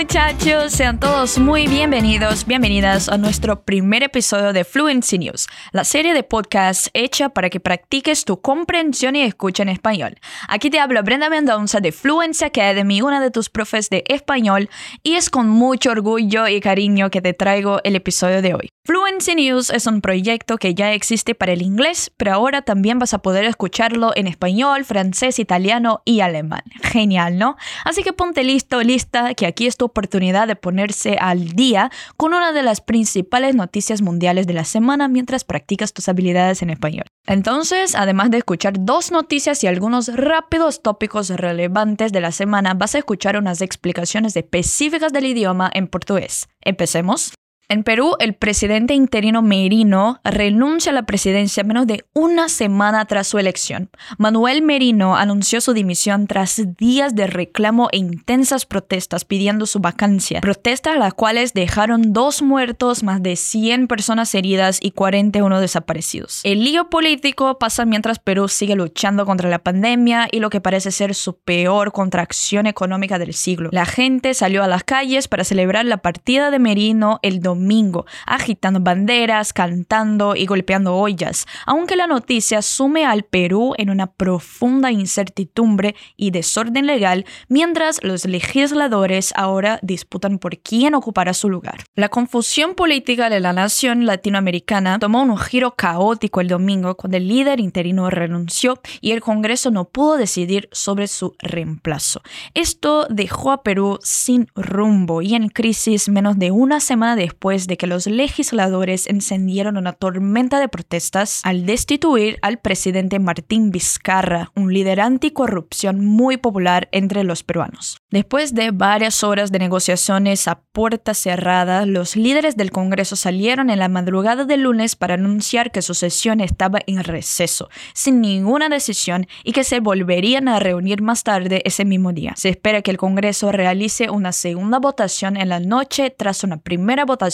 muchachos, sean todos muy bienvenidos, bienvenidas a nuestro primer episodio de Fluency News, la serie de podcasts hecha para que practiques tu comprensión y escucha en español. Aquí te habla Brenda Mendoza de Fluency Academy, una de tus profes de español, y es con mucho orgullo y cariño que te traigo el episodio de hoy. Fluency News es un proyecto que ya existe para el inglés, pero ahora también vas a poder escucharlo en español, francés, italiano y alemán. Genial, ¿no? Así que ponte listo, lista, que aquí es tu oportunidad de ponerse al día con una de las principales noticias mundiales de la semana mientras practicas tus habilidades en español. Entonces, además de escuchar dos noticias y algunos rápidos tópicos relevantes de la semana, vas a escuchar unas explicaciones específicas del idioma en portugués. Empecemos. En Perú, el presidente interino Merino renuncia a la presidencia menos de una semana tras su elección. Manuel Merino anunció su dimisión tras días de reclamo e intensas protestas pidiendo su vacancia. Protestas las cuales dejaron dos muertos, más de 100 personas heridas y 41 desaparecidos. El lío político pasa mientras Perú sigue luchando contra la pandemia y lo que parece ser su peor contracción económica del siglo. La gente salió a las calles para celebrar la partida de Merino el domingo domingo, agitando banderas, cantando y golpeando ollas, aunque la noticia sume al Perú en una profunda incertidumbre y desorden legal, mientras los legisladores ahora disputan por quién ocupará su lugar. La confusión política de la nación latinoamericana tomó un giro caótico el domingo cuando el líder interino renunció y el Congreso no pudo decidir sobre su reemplazo. Esto dejó a Perú sin rumbo y en crisis menos de una semana después de que los legisladores encendieron una tormenta de protestas al destituir al presidente Martín Vizcarra, un líder anticorrupción muy popular entre los peruanos. Después de varias horas de negociaciones a puerta cerrada, los líderes del Congreso salieron en la madrugada del lunes para anunciar que su sesión estaba en receso, sin ninguna decisión y que se volverían a reunir más tarde ese mismo día. Se espera que el Congreso realice una segunda votación en la noche tras una primera votación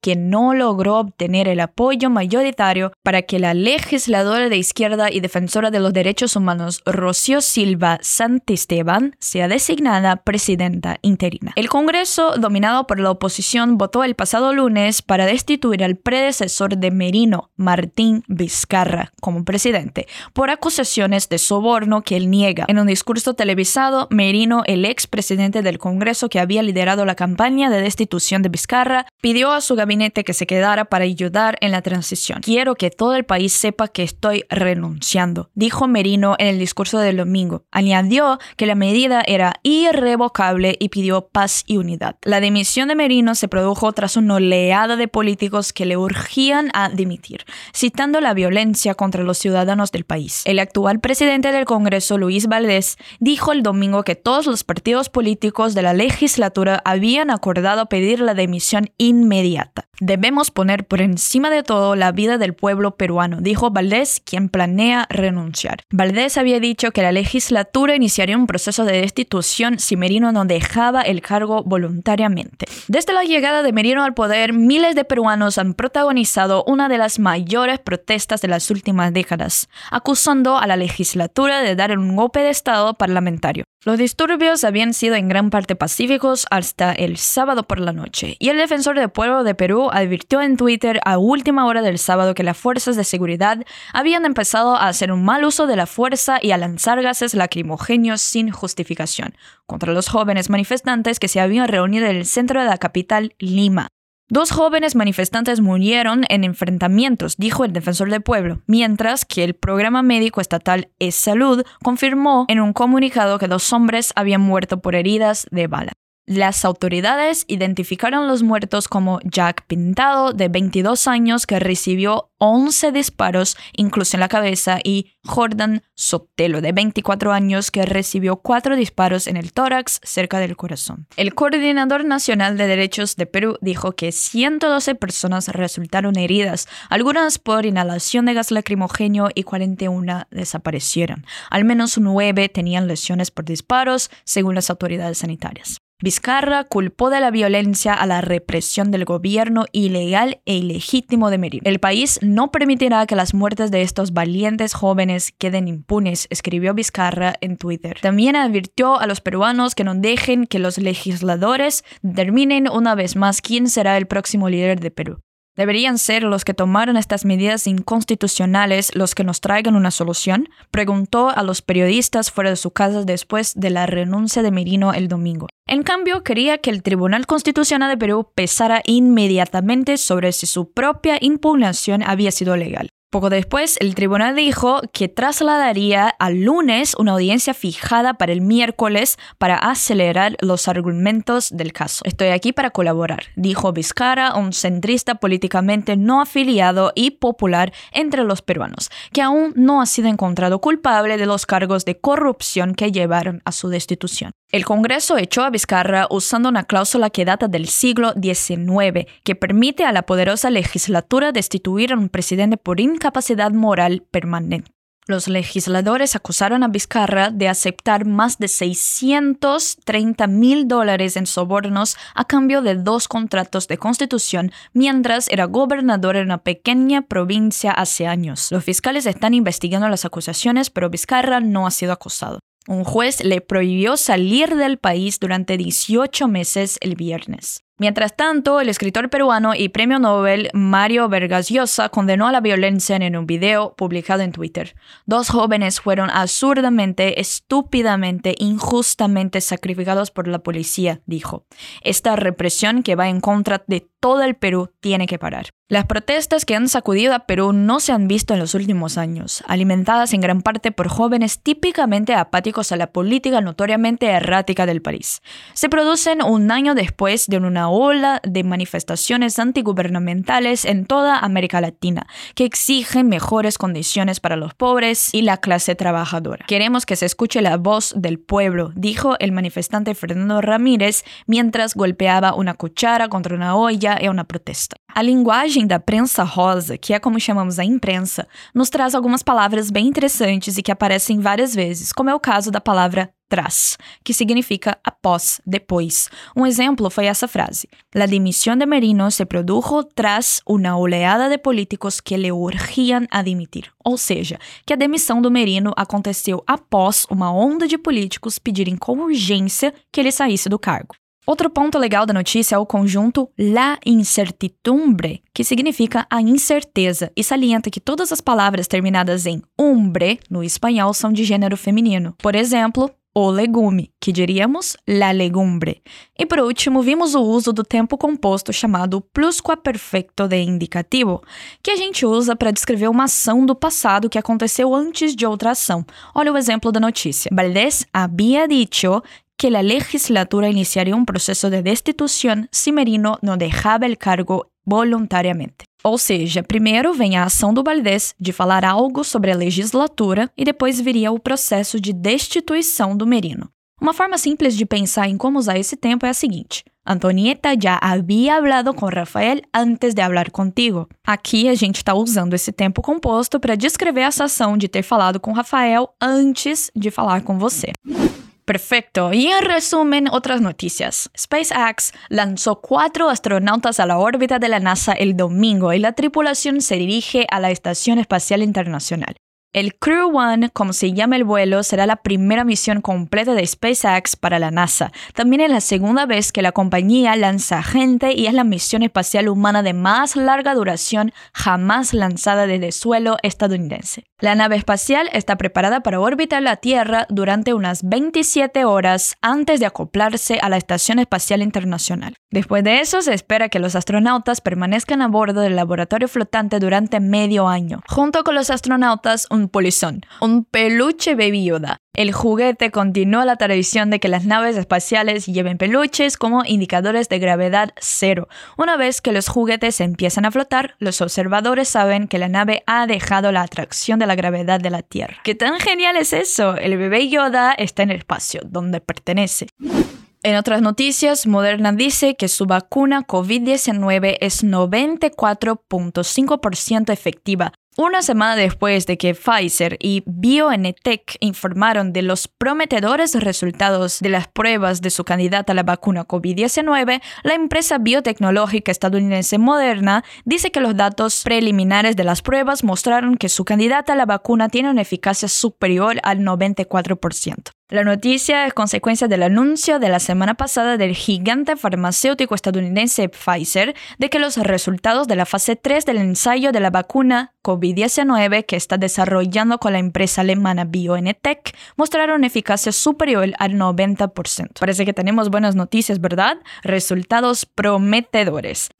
que no logró obtener el apoyo mayoritario para que la legisladora de izquierda y defensora de los derechos humanos Rocío Silva Santisteban sea designada presidenta interina. El Congreso, dominado por la oposición, votó el pasado lunes para destituir al predecesor de Merino, Martín Vizcarra, como presidente, por acusaciones de soborno que él niega. En un discurso televisado, Merino, el ex presidente del Congreso que había liderado la campaña de destitución de Vizcarra, pidió a su gabinete que se quedara para ayudar en la transición. Quiero que todo el país sepa que estoy renunciando, dijo Merino en el discurso del domingo. Añadió que la medida era irrevocable y pidió paz y unidad. La dimisión de Merino se produjo tras una oleada de políticos que le urgían a dimitir, citando la violencia contra los ciudadanos del país. El actual presidente del Congreso, Luis Valdés, dijo el domingo que todos los partidos políticos de la legislatura habían acordado pedir la dimisión inmediata inmediata. Debemos poner por encima de todo la vida del pueblo peruano, dijo Valdés, quien planea renunciar. Valdés había dicho que la legislatura iniciaría un proceso de destitución si Merino no dejaba el cargo voluntariamente. Desde la llegada de Merino al poder, miles de peruanos han protagonizado una de las mayores protestas de las últimas décadas, acusando a la legislatura de dar un golpe de Estado parlamentario. Los disturbios habían sido en gran parte pacíficos hasta el sábado por la noche, y el defensor del pueblo de Perú advirtió en Twitter a última hora del sábado que las fuerzas de seguridad habían empezado a hacer un mal uso de la fuerza y a lanzar gases lacrimogéneos sin justificación contra los jóvenes manifestantes que se habían reunido en el centro de la capital, Lima. Dos jóvenes manifestantes murieron en enfrentamientos, dijo el defensor del pueblo, mientras que el programa médico estatal Es Salud confirmó en un comunicado que dos hombres habían muerto por heridas de bala. Las autoridades identificaron los muertos como Jack Pintado, de 22 años, que recibió 11 disparos, incluso en la cabeza, y Jordan Sotelo, de 24 años, que recibió 4 disparos en el tórax cerca del corazón. El Coordinador Nacional de Derechos de Perú dijo que 112 personas resultaron heridas, algunas por inhalación de gas lacrimogéneo y 41 desaparecieron. Al menos 9 tenían lesiones por disparos, según las autoridades sanitarias. Vizcarra culpó de la violencia a la represión del gobierno ilegal e ilegítimo de Merino. El país no permitirá que las muertes de estos valientes jóvenes queden impunes, escribió Vizcarra en Twitter. También advirtió a los peruanos que no dejen que los legisladores determinen una vez más quién será el próximo líder de Perú. ¿Deberían ser los que tomaron estas medidas inconstitucionales los que nos traigan una solución? Preguntó a los periodistas fuera de su casa después de la renuncia de Merino el domingo. En cambio, quería que el Tribunal Constitucional de Perú pesara inmediatamente sobre si su propia impugnación había sido legal. Poco después, el tribunal dijo que trasladaría al lunes una audiencia fijada para el miércoles para acelerar los argumentos del caso. Estoy aquí para colaborar, dijo Vizcarra, un centrista políticamente no afiliado y popular entre los peruanos, que aún no ha sido encontrado culpable de los cargos de corrupción que llevaron a su destitución. El Congreso echó a Vizcarra usando una cláusula que data del siglo XIX, que permite a la poderosa legislatura destituir a un presidente por incapacidad moral permanente. Los legisladores acusaron a Vizcarra de aceptar más de 630 mil dólares en sobornos a cambio de dos contratos de constitución mientras era gobernador en una pequeña provincia hace años. Los fiscales están investigando las acusaciones, pero Vizcarra no ha sido acusado. Un juez le prohibió salir del país durante 18 meses el viernes. Mientras tanto, el escritor peruano y premio Nobel Mario Vargas Llosa condenó a la violencia en un video publicado en Twitter. Dos jóvenes fueron absurdamente, estúpidamente, injustamente sacrificados por la policía, dijo. Esta represión que va en contra de todo el Perú tiene que parar. Las protestas que han sacudido a Perú no se han visto en los últimos años, alimentadas en gran parte por jóvenes típicamente apáticos a la política notoriamente errática del país. Se producen un año después de una ola de manifestaciones antigubernamentales en toda América Latina que exigen mejores condiciones para los pobres y la clase trabajadora. Queremos que se escuche la voz del pueblo, dijo el manifestante Fernando Ramírez mientras golpeaba una cuchara contra una olla é uma protesta. A linguagem da prensa rosa, que é como chamamos a imprensa, nos traz algumas palavras bem interessantes e que aparecem várias vezes, como é o caso da palavra tras, que significa após, depois. Um exemplo foi essa frase: La dimisión de Merino se produjo tras una oleada de políticos que le urgían a dimitir. Ou seja, que a demissão do Merino aconteceu após uma onda de políticos pedirem com urgência que ele saísse do cargo. Outro ponto legal da notícia é o conjunto la incertidumbre, que significa a incerteza, e salienta que todas as palavras terminadas em umbre no espanhol são de gênero feminino. Por exemplo, o legume, que diríamos la legumbre. E por último, vimos o uso do tempo composto chamado plusquaperfecto de indicativo, que a gente usa para descrever uma ação do passado que aconteceu antes de outra ação. Olha o exemplo da notícia. Valdés había dicho que la legislatura iniciaría un proceso de destituição se Merino não dejava o cargo voluntariamente. Ou seja, primeiro vem a ação do Valdés de falar algo sobre a legislatura e depois viria o processo de destituição do Merino. Uma forma simples de pensar em como usar esse tempo é a seguinte: Antonieta já havia hablado com Rafael antes de falar contigo. Aqui a gente está usando esse tempo composto para descrever essa ação de ter falado com Rafael antes de falar com você. Perfecto. Y en resumen, otras noticias. SpaceX lanzó cuatro astronautas a la órbita de la NASA el domingo y la tripulación se dirige a la Estación Espacial Internacional. El Crew One, como se llama el vuelo, será la primera misión completa de SpaceX para la NASA. También es la segunda vez que la compañía lanza gente y es la misión espacial humana de más larga duración jamás lanzada desde suelo estadounidense. La nave espacial está preparada para orbitar la Tierra durante unas 27 horas antes de acoplarse a la Estación Espacial Internacional. Después de eso, se espera que los astronautas permanezcan a bordo del laboratorio flotante durante medio año. Junto con los astronautas, un polizón, un peluche Baby Yoda. El juguete continúa la tradición de que las naves espaciales lleven peluches como indicadores de gravedad cero. Una vez que los juguetes empiezan a flotar, los observadores saben que la nave ha dejado la atracción de la gravedad de la Tierra. ¿Qué tan genial es eso? El bebé Yoda está en el espacio, donde pertenece. En otras noticias, Moderna dice que su vacuna COVID-19 es 94.5% efectiva Una semana después de que Pfizer y BioNTech informaron de los prometedores resultados de las pruebas de su candidata a la vacuna COVID-19, la empresa biotecnológica estadounidense Moderna dice que los datos preliminares de las pruebas mostraron que su candidata a la vacuna tiene una eficacia superior al 94%. La noticia es consecuencia del anuncio de la semana pasada del gigante farmacéutico estadounidense Pfizer de que los resultados de la fase 3 del ensayo de la vacuna COVID-19 que está desarrollando con la empresa alemana BioNTech mostraron eficacia superior al 90%. Parece que tenemos buenas noticias, ¿verdad? Resultados prometedores.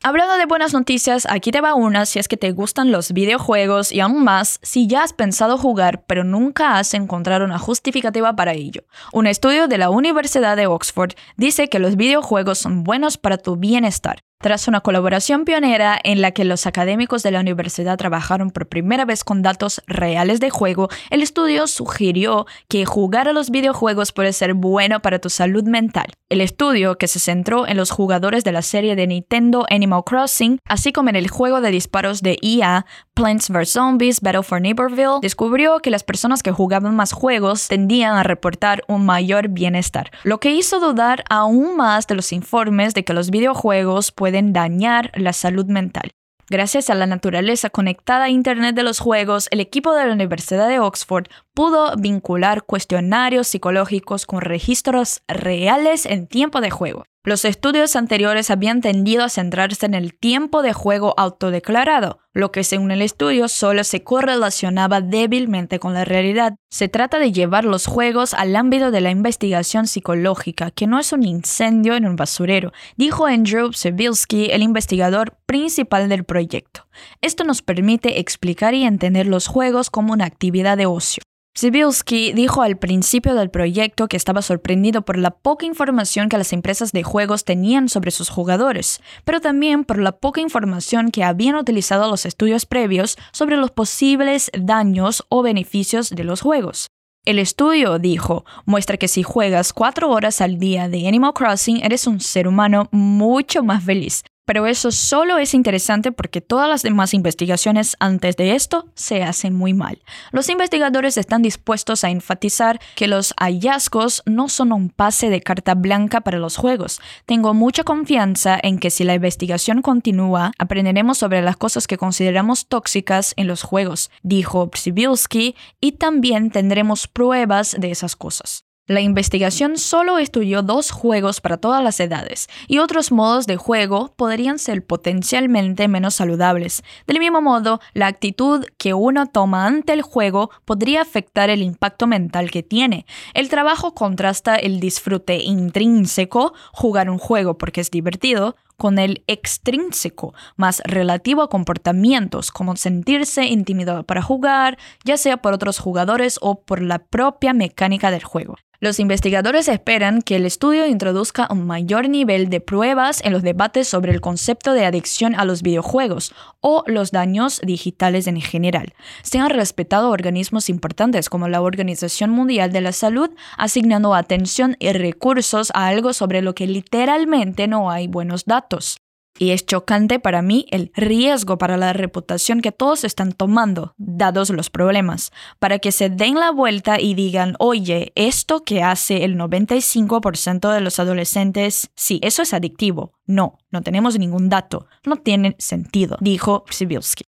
Hablando de buenas noticias, aquí te va una si es que te gustan los videojuegos y aún más si ya has pensado jugar pero nunca has encontrado una justificativa para ello. Un estudio de la Universidad de Oxford dice que los videojuegos son buenos para tu bienestar. Tras una colaboración pionera en la que los académicos de la universidad trabajaron por primera vez con datos reales de juego, el estudio sugirió que jugar a los videojuegos puede ser bueno para tu salud mental. El estudio, que se centró en los jugadores de la serie de Nintendo Animal Crossing, así como en el juego de disparos de EA, Plants vs. Zombies Battle for Neighborville, descubrió que las personas que jugaban más juegos tendían a reportar un mayor bienestar, lo que hizo dudar aún más de los informes de que los videojuegos pueden pueden dañar la salud mental. Gracias a la naturaleza conectada a Internet de los juegos, el equipo de la Universidad de Oxford pudo vincular cuestionarios psicológicos con registros reales en tiempo de juego. Los estudios anteriores habían tendido a centrarse en el tiempo de juego autodeclarado, lo que según el estudio solo se correlacionaba débilmente con la realidad. Se trata de llevar los juegos al ámbito de la investigación psicológica, que no es un incendio en un basurero, dijo Andrew Sebilsky, el investigador principal del proyecto. Esto nos permite explicar y entender los juegos como una actividad de ocio. Sibilski dijo al principio del proyecto que estaba sorprendido por la poca información que las empresas de juegos tenían sobre sus jugadores, pero también por la poca información que habían utilizado los estudios previos sobre los posibles daños o beneficios de los juegos. El estudio, dijo, muestra que si juegas cuatro horas al día de Animal Crossing eres un ser humano mucho más feliz, pero eso solo es interesante porque todas las demás investigaciones antes de esto se hacen muy mal. Los investigadores están dispuestos a enfatizar que los hallazgos no son un pase de carta blanca para los juegos. Tengo mucha confianza en que si la investigación continúa, aprenderemos sobre las cosas que consideramos tóxicas en los juegos, dijo Przybylski, y también tendremos pruebas de esas cosas. La investigación solo estudió dos juegos para todas las edades y otros modos de juego podrían ser potencialmente menos saludables. Del mismo modo, la actitud que uno toma ante el juego podría afectar el impacto mental que tiene. El trabajo contrasta el disfrute intrínseco, jugar un juego porque es divertido, con el extrínseco, más relativo a comportamientos como sentirse intimidado para jugar, ya sea por otros jugadores o por la propia mecánica del juego. Los investigadores esperan que el estudio introduzca un mayor nivel de pruebas en los debates sobre el concepto de adicción a los videojuegos o los daños digitales en general. Se han respetado organismos importantes como la Organización Mundial de la Salud, asignando atención y recursos a algo sobre lo que literalmente no hay buenos datos. Y es chocante para mí el riesgo para la reputación que todos están tomando, dados los problemas, para que se den la vuelta y digan, oye, esto que hace el 95% de los adolescentes, sí, eso es adictivo. No, no tenemos ningún dato. No tiene sentido, dijo Sibilski.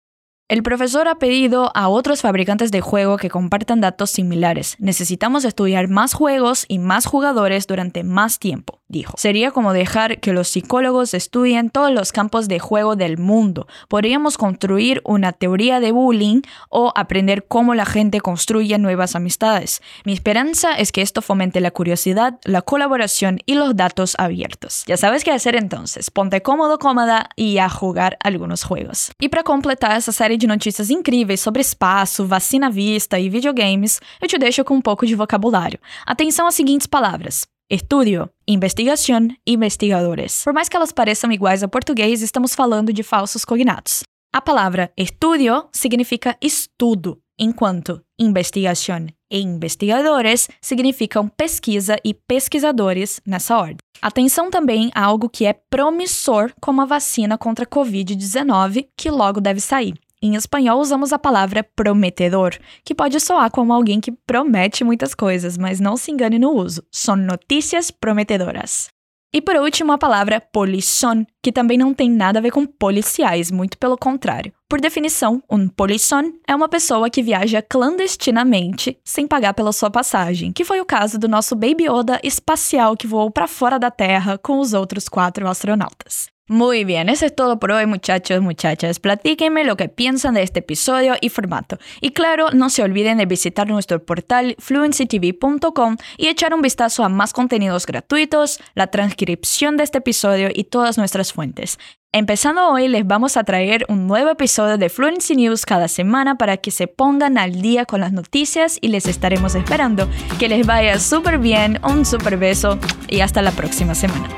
El profesor ha pedido a otros fabricantes de juego que compartan datos similares. Necesitamos estudiar más juegos y más jugadores durante más tiempo, dijo. Sería como dejar que los psicólogos estudien todos los campos de juego del mundo. Podríamos construir una teoría de bullying o aprender cómo la gente construye nuevas amistades. Mi esperanza es que esto fomente la curiosidad, la colaboración y los datos abiertos. Ya sabes qué hacer entonces. Ponte cómodo, cómoda y a jugar algunos juegos. Y para completar esa serie de notícias incríveis sobre espaço, vacina vista e videogames, eu te deixo com um pouco de vocabulário. Atenção às seguintes palavras: Estudio, investigação, investigadores. Por mais que elas pareçam iguais a português, estamos falando de falsos cognatos. A palavra estudio significa estudo, enquanto investigação e investigadores significam pesquisa e pesquisadores nessa ordem. Atenção também a algo que é promissor como a vacina contra a Covid-19, que logo deve sair. Em espanhol, usamos a palavra prometedor, que pode soar como alguém que promete muitas coisas, mas não se engane no uso. São notícias prometedoras. E por último, a palavra polisson, que também não tem nada a ver com policiais, muito pelo contrário. Por definição, um polisson é uma pessoa que viaja clandestinamente sem pagar pela sua passagem, que foi o caso do nosso Baby Yoda espacial que voou para fora da Terra com os outros quatro astronautas. Muy bien, eso es todo por hoy muchachos, muchachas. Platíquenme lo que piensan de este episodio y formato. Y claro, no se olviden de visitar nuestro portal fluencytv.com y echar un vistazo a más contenidos gratuitos, la transcripción de este episodio y todas nuestras fuentes. Empezando hoy les vamos a traer un nuevo episodio de Fluency News cada semana para que se pongan al día con las noticias y les estaremos esperando. Que les vaya súper bien, un súper beso y hasta la próxima semana.